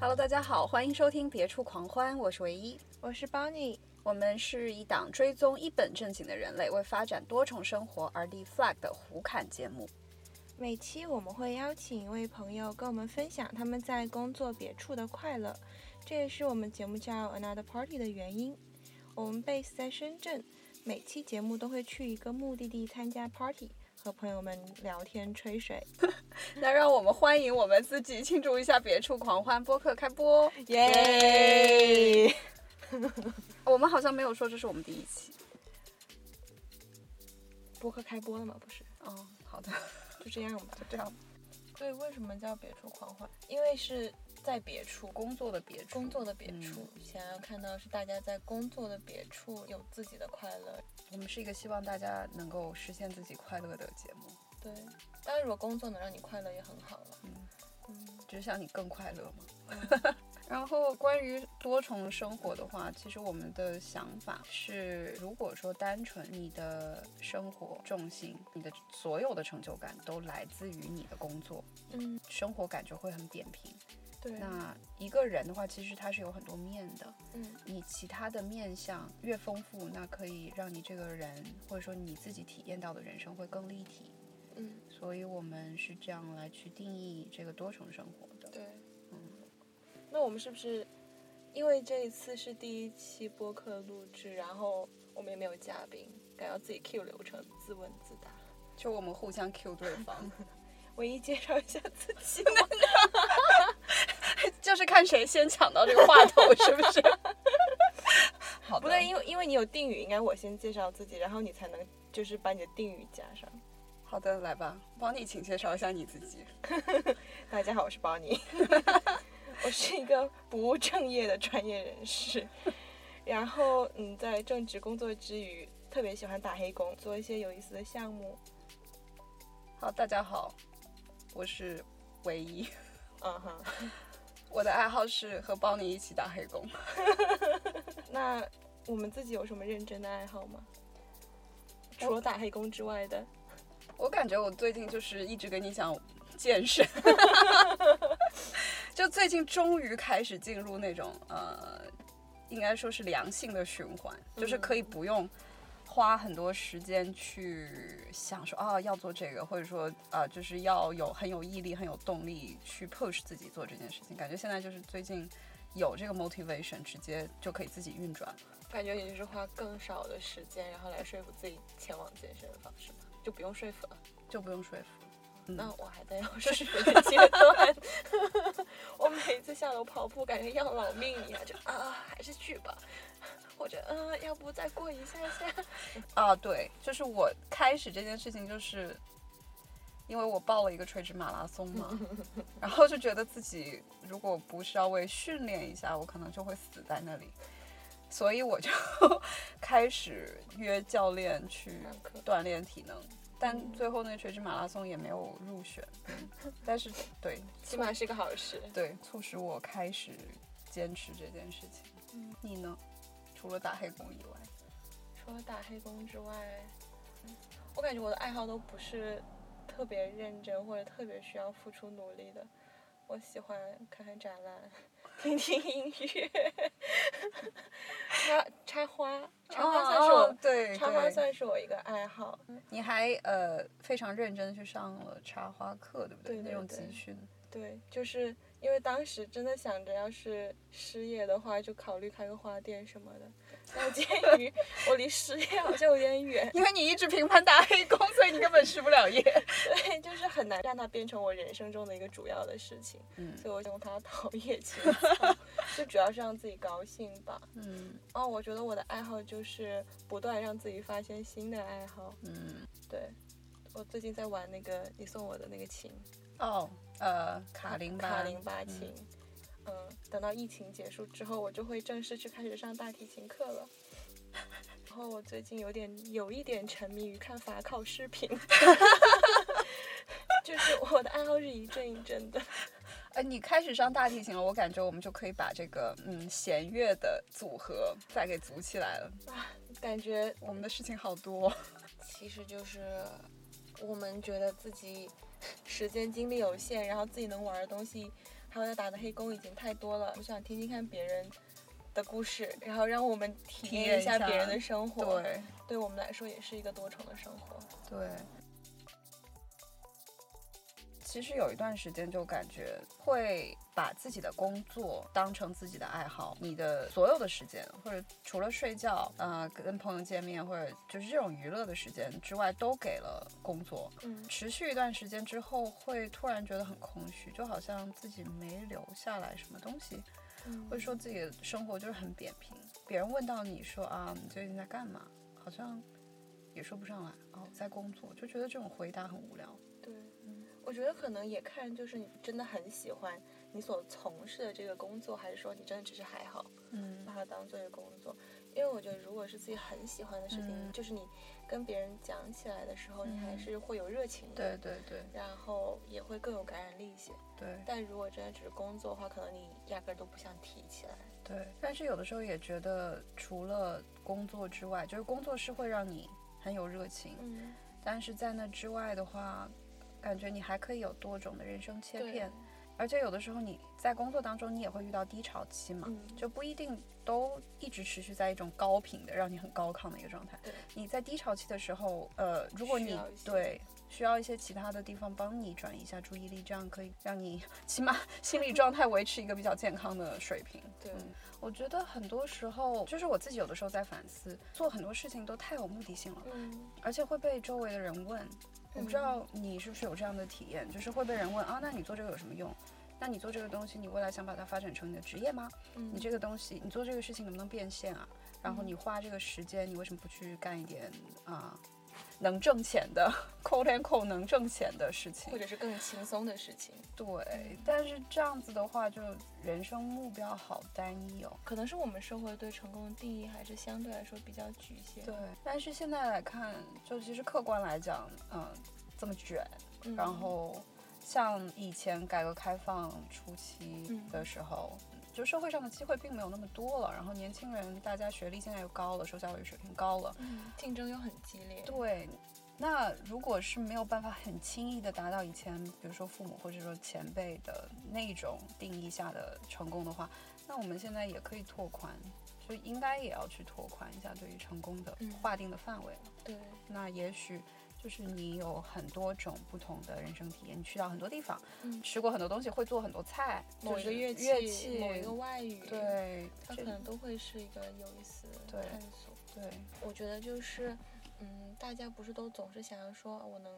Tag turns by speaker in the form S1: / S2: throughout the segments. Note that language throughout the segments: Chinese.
S1: Hello，大家好，欢迎收听《别处狂欢》，我是唯一。
S2: 我是 Bonnie，
S1: 我们是一档追踪一本正经的人类为发展多重生活而立 flag 的胡侃节目。
S2: 每期我们会邀请一位朋友跟我们分享他们在工作别处的快乐，这也是我们节目叫 Another Party 的原因。我们 base 在深圳，每期节目都会去一个目的地参加 party，和朋友们聊天吹水。
S1: 那让我们欢迎我们自己庆祝一下《别处狂欢》播客开播。
S2: 耶！
S1: 我们好像没有说这是我们第一期。
S2: 播客开播了吗？不是，
S1: 哦，好的，
S2: 就这样吧。
S1: 就这样。
S2: 对，为什么叫别处狂欢？因为是在别处
S1: 工作的别处，
S2: 工作的别处，
S1: 嗯
S2: 想要看到是大家在工作的别处有自己的快乐。
S1: 我们是一个希望大家能够实现自己快乐的节目。
S2: 对，当然如果工作能让你快乐也很好了。
S1: 嗯，
S2: 嗯，
S1: 只想你更快乐嘛。然后关于多重生活的话，其实我们的想法是，如果说单纯你的生活重心、你的所有的成就感都来自于你的工作，
S2: 嗯，
S1: 生活感觉会很扁平。
S2: 对，
S1: 那一个人的话，其实他是有很多面的，
S2: 嗯
S1: 你其他的面相越丰富，那可以让你这个人或者说你自己体验到的人生会更立体。
S2: 嗯，
S1: 所以我们是这样来去定义这个多重生活的。
S2: 对。
S1: 嗯
S2: 那我们是不是因为这一次是第一期播客录制，然后我们也没有嘉宾，敢要自己 Q 流程，自问自答？
S1: 就我们互相 Q 对方，
S2: 唯一介绍一下自己。
S1: 就是看谁先抢到这个话筒，是不是？
S2: 不对，因为因为你有定语，应该我先介绍自己，然后你才能就是把你的定语加上。
S1: 好的，来吧，帮你请介绍一下你自己。
S2: 大家好，我是包尼，我是一个不务正业的专业人士，然后嗯，在正职工作之余，特别喜欢打黑工，做一些有意思的项目。
S1: 好，大家好，我是唯一，
S2: 嗯哼，
S1: 我的爱好是和包尼一起打黑工。
S2: 那我们自己有什么认真的爱好吗？除了打黑工之外的，
S1: 我感觉我最近就是一直跟你讲健身，就最近终于开始进入那种呃，应该说是良性的循环，就是可以不用花很多时间去想说啊要做这个，或者说啊、就是要有很有毅力、很有动力去 push 自己做这件事情。感觉现在就是最近有这个 motivation，直接就可以自己运转了。
S2: 感觉也就是花更少的时间，然后来说服自己前往健身房，是吗？就不用说服了。
S1: 就不用说服。嗯
S2: 那我还在要说服的阶段，我每次下楼跑步，感觉要老命一样，就啊，还是去吧，或者嗯、呃要不再过一下下。
S1: 啊，对，就是我开始这件事情，就是因为我报了一个垂直马拉松嘛，然后就觉得自己如果不稍微训练一下，我可能就会死在那里，所以我就 开始约教练去锻炼体能，但
S2: 嗯
S1: 最后那垂直马拉松也没有入选，嗯但是对，
S2: 起码是个好事。
S1: 对，促使我开始坚持这件事情。
S2: 嗯
S1: 你呢？除了打黑工以外，
S2: 除了打黑工之外，我感觉我的爱好都不是特别认真或者特别需要付出努力的。我喜欢看看展览，听听音乐，插插花，插花算是我、
S1: 哦对
S2: 插花算是我一个爱好。
S1: 你还呃非常认真的去上了插花课，对不对？
S2: 对对
S1: 那种集训。
S2: 对，就是因为当时真的想着，要是失业的话，就考虑开个花店什么的。但鉴于我离失业好像有点远，
S1: 因为你一直频繁打黑工，所以你根本失不了业。
S2: 对，就是很难让它变成我人生中的一个主要的事情，
S1: 嗯
S2: 所以我用它陶冶情操，就主要是让自己高兴吧。
S1: 嗯
S2: 哦，我觉得我的爱好就是不断让自己发现新的爱好。
S1: 嗯。
S2: 对，我最近在玩那个你送我的那个琴，
S1: 哦，呃，卡林巴。
S2: 卡林巴琴。嗯，等到疫情结束之后，我就会正式去开始上大提琴课了。然后我最近有点有一点沉迷于看法考视频，就是我的爱好是一阵一阵的。
S1: 哎，你开始上大提琴了，我感觉我们就可以把这个嗯弦乐的组合再给组起来了。
S2: 啊感觉
S1: 我们的事情好多。
S2: 其实就是我们觉得自己时间精力有限，然后自己能玩的东西，还有要打的黑工已经太多了。我想听听看别人的故事，然后让我们体验一下别人的生活。
S1: 对，
S2: 对我们来说也是一个多重的生活。
S1: 对。其实有一段时间就感觉会把自己的工作当成自己的爱好，你的所有的时间，或者除了睡觉，呃，跟朋友见面，或者就是这种娱乐的时间之外，都给了工作。
S2: 嗯，
S1: 持续一段时间之后，会突然觉得很空虚，就好像自己没留下来什么东西，或者说自己的生活就是很扁平。别人问到你说啊，你最近在干嘛？好像也说不上来。哦，在工作，就觉得这种回答很无聊。
S2: 对。我觉得可能也看，就是你真的很喜欢你所从事的这个工作，还是说你真的只是还好，
S1: 嗯，
S2: 把它当做一个工作。因为我觉得，如果是自己很喜欢的事情，就是你跟别人讲起来的时候，你还是会有热情
S1: 的，对对对，
S2: 然后也会更有感染力一些。
S1: 对。
S2: 但如果真的只是工作的话，可能你压根都不想提起来。
S1: 对。但是有的时候也觉得，除了工作之外，就是工作是会让你很有热情，
S2: 嗯，
S1: 但是在那之外的话。感觉你还可以有多种的人生切片，而且有的时候你在工作当中，你也会遇到低潮期嘛，就不一定都一直持续在一种高频的，让你很高亢的一个状态。你在低潮期的时候，呃，如果你对需要一些其他的地方帮你转移一下注意力，这样可以让你 起码心理状态维持一个比较健康的水平。
S2: 对，
S1: 我觉得很多时候就是我自己有的时候在反思，做很多事情都太有目的性了，
S2: 嗯，
S1: 而且会被周围的人问。我不知道你是不是有这样的体验，就是会被人问啊，那你做这个有什么用？那你做这个东西，你未来想把它发展成你的职业吗？你这个东西，你做这个事情能不能变现啊？然后你花这个时间，你为什么不去干一点啊能挣钱的，quote and quote 能挣钱的事情，
S2: 或者是更轻松的事情？
S1: 对，但是这样子的话，就人生目标好单一哦。
S2: 可能是我们社会对成功的定义还是相对来说比较局限。
S1: 对，但是现在来看，就其实客观来讲，嗯，这么卷，然后像以前改革开放初期的时候，就社会上的机会并没有那么多了，然后年轻人大家学历现在又高了，受教育水平高了，
S2: 竞争又很激烈。
S1: 对。那如果是没有办法很轻易的达到以前，比如说父母或者说前辈的那种定义下的成功的话，那我们现在也可以拓宽，就应该也要去拓宽一下对于成功的划定的范围了。
S2: 对，
S1: 那也许就是你有很多种不同的人生体验，你去到很多地方，吃过很多东西，会做很多菜，
S2: 某一个
S1: 乐
S2: 器，某一个外语，
S1: 对，
S2: 它可能都会是一个有意思的探索。
S1: 对，
S2: 我觉得就是。嗯，大家不是都总是想要说，我能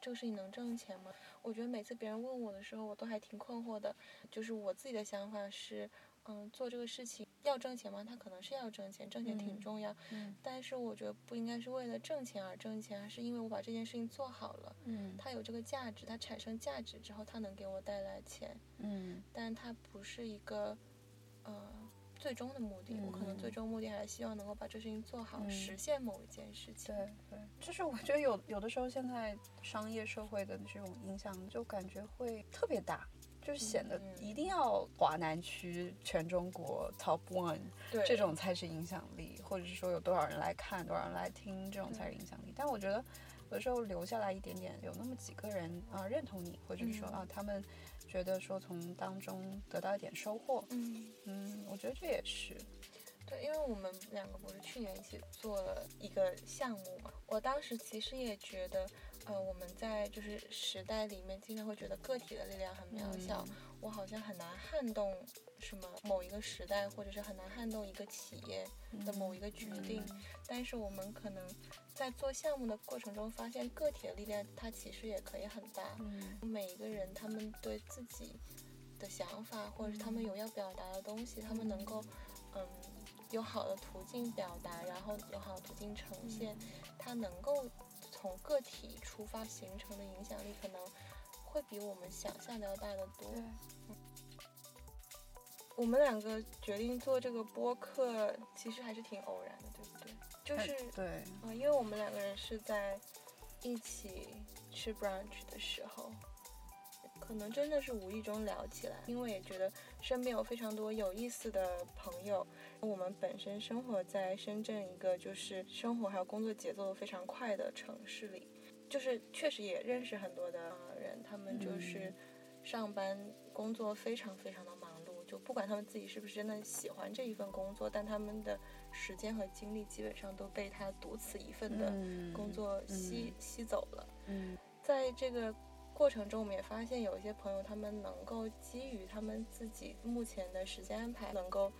S2: 这个事情能挣钱吗？我觉得每次别人问我的时候，我都还挺困惑的。就是我自己的想法是，嗯，做这个事情要挣钱吗？他可能是要挣钱，挣钱挺重要。
S1: 嗯。
S2: 但是我觉得不应该是为了挣钱而挣钱，而是因为我把这件事情做好了。
S1: 嗯。
S2: 它有这个价值，它产生价值之后，它能给我带来钱。
S1: 嗯。
S2: 但它不是一个，呃。最终的目的，我可能最终目的还是希望能够把这事情做好，实现某一件事情。
S1: 对对，就是我觉得有有的时候现在商业社会的这种影响，就感觉会特别大，就是显得一定要华南区全中国 top one，这种才是影响力，或者是说有多少人来看，多少人来听，这种才是影响力。但我觉得有的时候留下来一点点，有那么几个人啊认同你，或者是说啊他们。觉得说从当中得到一点收获，
S2: 嗯。
S1: 嗯，我觉得这也是，
S2: 对，因为我们两个不是去年一起做了一个项目嘛，我当时其实也觉得，呃，我们在就是时代里面经常会觉得个体的力量很渺小，我好像很难撼动什么某一个时代，或者是很难撼动一个企业的某一个决定，但是我们可能。在做项目的过程中，发现个体的力量，它其实也可以很大。
S1: 嗯，
S2: 每一个人他们对自己的想法，或者是他们有要表达的东西，他们能够，嗯，有好的途径表达，然后有好的途径呈现，它能够从个体出发形成的影响力，可能会比我们想象的要大得多。我们两个决定做这个播客，其实还是挺偶然的，对不对？就是
S1: 对
S2: 啊，因为我们两个人是在一起吃 brunch 的时候可能真的是无意中聊起来，因为也觉得身边有非常多有意思的朋友。我们本身生活在深圳一个就是生活还有工作节奏非常快的城市里，就是确实也认识很多的人，他们就是上班工作非常非常的忙碌，就不管他们自己是不是真的喜欢这一份工作，但他们的时间和精力基本上都被他独此一份的工作吸吸走了。
S1: 嗯，
S2: 在这个过程中，我们也发现有一些朋友，他们能够基于他们自己目前的时间安排，能够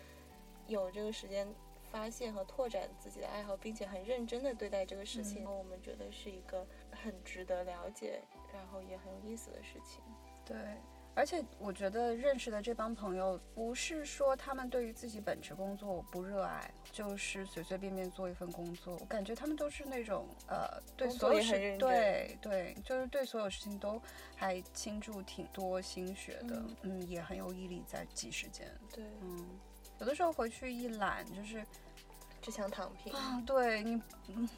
S2: 有这个时间发现和拓展自己的爱好，并且很认真的对待这个事情，我们觉得是一个很值得了解，然后也很有意思的事情。
S1: 对。而且我觉得认识的这帮朋友，不是说他们对于自己本职工作不热爱，就是随随便便做一份工作。我感觉他们都是那种呃，对所有事，对对，就是对所有事情都还倾注挺多心血的，嗯，也很有毅力在挤时间。
S2: 对，
S1: 嗯，有的时候回去一懒，就是。
S2: 只想躺平
S1: 啊！对你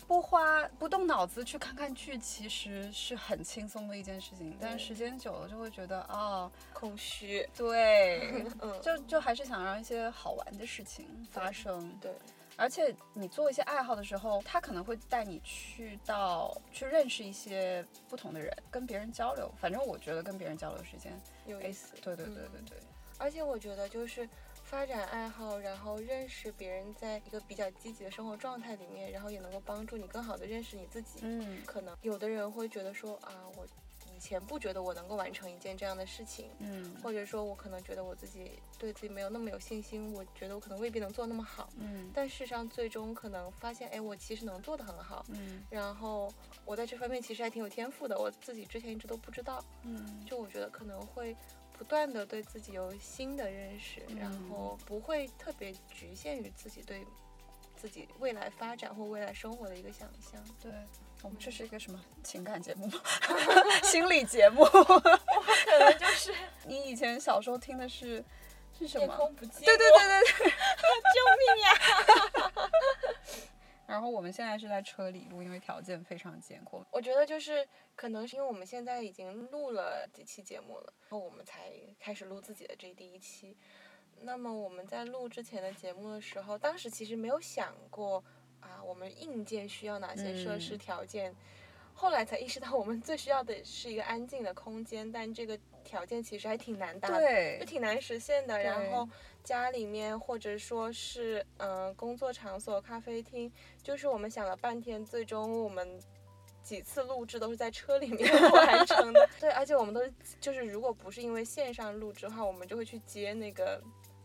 S1: 不花不动脑子去看看剧，其实是很轻松的一件事情。但是时间久了就会觉得啊，
S2: 空虚。
S1: 对，就就还是想让一些好玩的事情发生。
S2: 对，
S1: 而且你做一些爱好的时候，他可能会带你去到去认识一些不同的人，跟别人交流。反正我觉得跟别人交流时间
S2: 有意思。
S1: 对对对对对。
S2: 而且我觉得就是。发展爱好，然后认识别人，在一个比较积极的生活状态里面，然后也能够帮助你更好的认识你自己。
S1: 嗯，
S2: 可能有的人会觉得说啊，我以前不觉得我能够完成一件这样的事情，
S1: 嗯，
S2: 或者说我可能觉得我自己对自己没有那么有信心，我觉得我可能未必能做那么好，
S1: 嗯，
S2: 但事实上最终可能发现，哎，我其实能做得很好，
S1: 嗯，
S2: 然后我在这方面其实还挺有天赋的，我自己之前一直都不知道，
S1: 嗯，
S2: 就我觉得可能会。不断的对自己有新的认识，然后不会特别局限于自己对自己未来发展或未来生活的一个想象。
S1: 对我们这是一个什么情感节目吗？心理节目？
S2: 可能 就是
S1: 你以前小时候听的是是什么？
S2: 夜空不寂寞。
S1: 对对对对对，
S2: 救命呀！
S1: 然后我们现在是在车里录，因为条件非常艰苦。
S2: 我觉得就是可能是因为我们现在已经录了几期节目了，然后我们才开始录自己的这第一期。那么我们在录之前的节目的时候，当时其实没有想过啊，我们硬件需要哪些设施条件。后来才意识到，我们最需要的是一个安静的空间，但这个条件其实还挺难达，就挺难实现的。然后家里面或者说是嗯工作场所、咖啡厅，就是我们想了半天，最终我们几次录制都是在车里面 完成的。对，而且我们都就是如果不是因为线上录制的话，我们就会去接那个。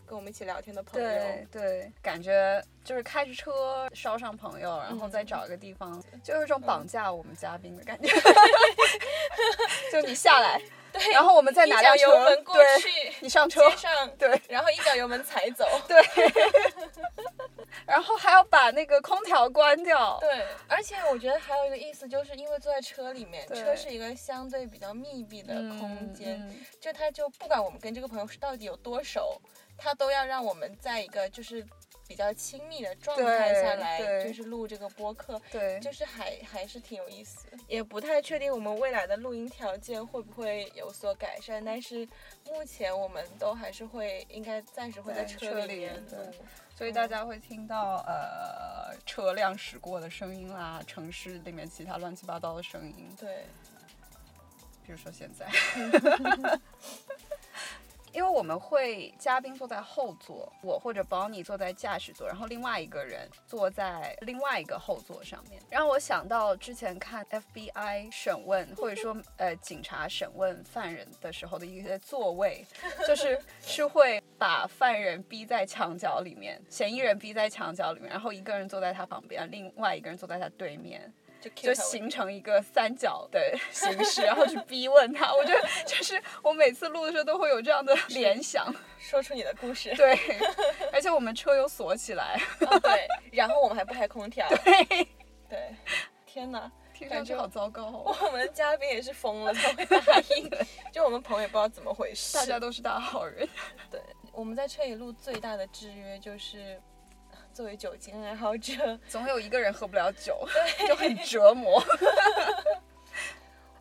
S2: 跟我们一起聊天的朋友，
S1: 对对，感觉就是开着车捎上朋友，然后再找一个地方，就有一种绑架我们嘉宾的感觉。就你下来，
S2: 对，
S1: 然后我们再拿辆车，
S2: 去，
S1: 你上车，
S2: 上，
S1: 对，
S2: 然后一脚油门踩走，
S1: 对，然后还要把那个空调关掉，
S2: 对，而且我觉得还有一个意思，就是因为坐在车里面，车是一个相对比较密闭的空间，就他就不管我们跟这个朋友是到底有多熟。他都要让我们在一个就是比较亲密的状态下来，就是录这个播客，
S1: 对，
S2: 就是还还是挺有意思。也不太确定我们未来的录音条件会不会有所改善，但是目前我们都还是会，应该暂时会在
S1: 车
S2: 里面
S1: 录，所以大家会听到呃车辆驶过的声音啦，城市里面其他乱七八糟的声音，
S2: 对，
S1: 比如说现在。因为我们会嘉宾坐在后座，我或者 Bonnie 坐在驾驶座，然后另外一个人坐在另外一个后座上面，让我想到之前看 FBI 审问或者说呃警察审问犯人的时候的一些座位，就是是会把犯人逼在墙角里面，嫌疑人逼在墙角里面，然后一个人坐在他旁边，另外一个人坐在他对面。就形成一个三角的形式，然后去逼问他。我觉得 就是我每次录的时候都会有这样的联想，
S2: 说出你的故事。
S1: 对，而且我们车又锁起来。
S2: 对，然后我们还不开空调。
S1: 对，
S2: 对，天哪，
S1: 听上去好糟糕。
S2: 我们的嘉宾也是疯了才会答应，就我们朋友也不知道怎么回事。
S1: 大家都是大好人。
S2: 对，我们在车里录最大的制约就是。作为酒精爱好者，
S1: 总有一个人喝不了酒，就很折磨。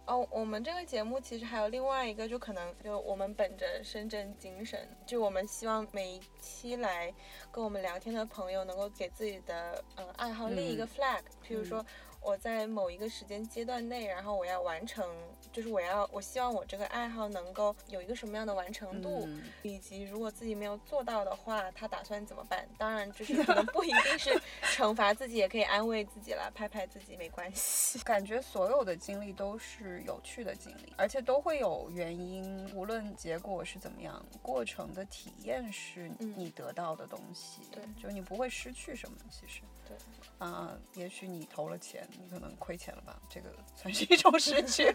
S2: 哦，我们这个节目其实还有另外一个，就可能就我们本着深圳精神，就我们希望每一期来跟我们聊天的朋友能够给自己的呃爱好立一个 flag，、譬如说我在某一个时间阶段内，然后我要完成，就是我要我希望我这个爱好能够有一个什么样的完成度，
S1: 嗯
S2: 以及如果自己没有做到的话，他打算怎么办？当然，就是可能不一定是 惩罚自己，也可以安慰自己啦，拍拍自己没关系。
S1: 感觉所有的经历都是有趣的经历，而且都会有原因，无论结果是怎么样，过程的体验是
S2: 嗯
S1: 你得到的东西，
S2: 对
S1: 就你不会失去什么，其实。
S2: 对，
S1: 啊、也许你投了钱，你可能亏钱了吧，这个算是一种失去。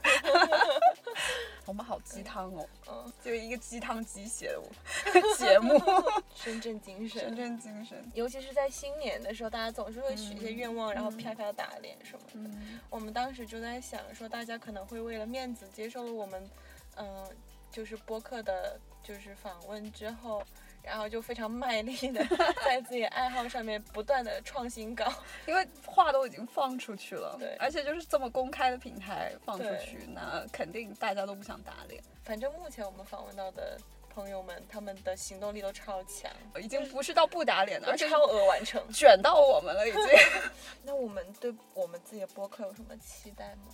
S1: 我们好鸡汤哦，
S2: 嗯，
S1: 就一个鸡汤鸡血的 节目，
S2: 深圳精神，
S1: 深圳精神。
S2: 尤其是在新年的时候，大家总是会许一些愿望，然后啪啪打脸什么的。
S1: 嗯，
S2: 我们当时就在想说，大家可能会为了面子接受了我们，嗯、就是播客的，就是访问之后，然后就非常卖力的 在自己爱好上面不断的创新稿。
S1: 因为话都已经放出去了，
S2: 对
S1: 而且就是这么公开的平台放出去，那肯定大家都不想打脸，
S2: 反正目前我们访问到的朋友们，他们的行动力都超强，
S1: 已经不是到不打脸了，而且
S2: 都超额完成。
S1: 卷到我们了，已经。
S2: 那我们对我们自己的播客有什么期待吗？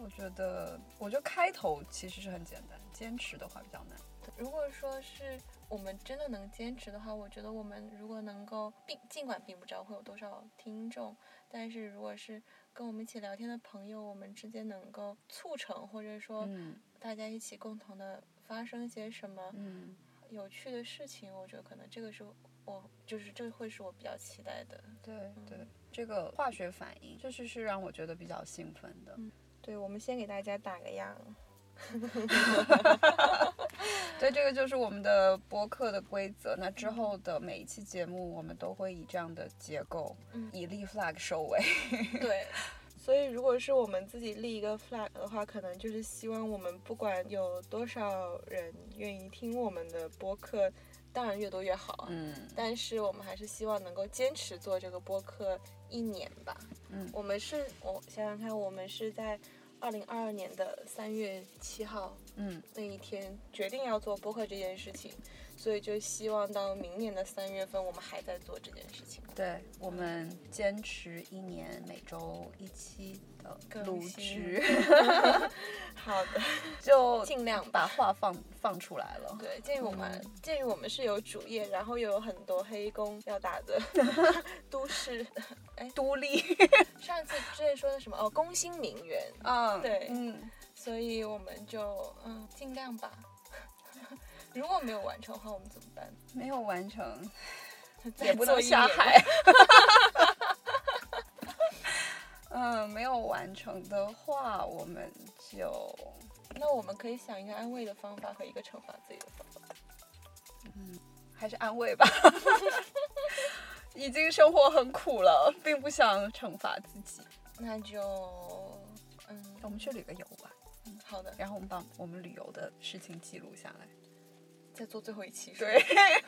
S1: 我觉得，我觉得开头其实是很简单，坚持的话比较难。
S2: 如果说是我们真的能坚持的话，我觉得我们如果能够，并尽管并不知道会有多少听众，但是如果是跟我们一起聊天的朋友，我们之间能够促成，或者说
S1: 嗯
S2: 大家一起共同的发生一些什么
S1: 嗯，
S2: 有趣的事情，我觉得可能这个是我就是这会是我比较期待的。
S1: 对对，这个化学反应，就是是让我觉得比较兴奋的。
S2: 对，我们先给大家打个样。
S1: 对，这个就是我们的播客的规则。那之后的每一期节目，我们都会以这样的结构，
S2: 嗯
S1: 以立 flag 收尾。
S2: 对，所以如果是我们自己立一个 flag 的话，可能就是希望我们不管有多少人愿意听我们的播客，当然越多越好。
S1: 嗯
S2: 但是我们还是希望能够坚持做这个播客一年吧。
S1: 嗯
S2: 我们是，我想想看，我们是在二零二二年的三月七号
S1: 嗯
S2: 那一天决定要做播客这件事情，所以就希望到明年的三月份，我们还在做这件事情。
S1: 对，我们坚持一年，每周一期的
S2: 更
S1: 录
S2: 新
S1: 制
S2: 好的，
S1: 就
S2: 尽量。
S1: 把话放放出来了。
S2: 对，鉴于我们、
S1: 嗯
S2: 鉴于我们是有主业，然后又有很多黑工要打的都市，哎
S1: 独立。
S2: 上次之前说的什么哦，工薪名媛，
S1: 嗯，
S2: 对
S1: 嗯，
S2: 所以我们就嗯尽量吧。如果没有完成的话，我们怎么办？
S1: 没有完成，
S2: 再
S1: 也不能下海。嗯，没有完成的话，我们就
S2: 那我们可以想一个安慰的方法和一个惩罚自己的方法。
S1: 嗯还是安慰吧。已经生活很苦了，并不想惩罚自己。
S2: 那就嗯，
S1: 我们去旅个游吧，
S2: 好的，
S1: 然后我们把我们旅游的事情记录下来，
S2: 再做最后一期。
S1: 对，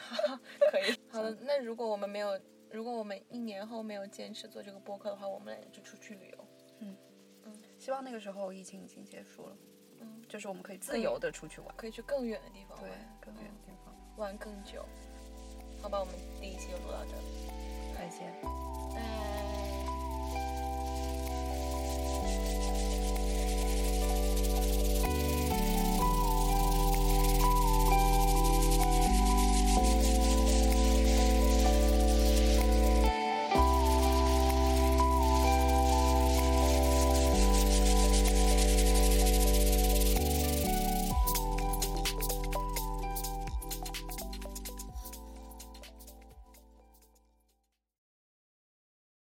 S2: 可以。好的，那如果我们没有，如果我们一年后没有坚持做这个播客的话，我们俩就出去旅游。嗯。
S1: 嗯，希望那个时候疫情已经结束了，
S2: 嗯，
S1: 就是我们可以自由的出去玩，
S2: 可以去更远的地方玩，
S1: 更远的地方。
S2: 玩，更久。好吧，我们第一期就录到这儿，
S1: 再见。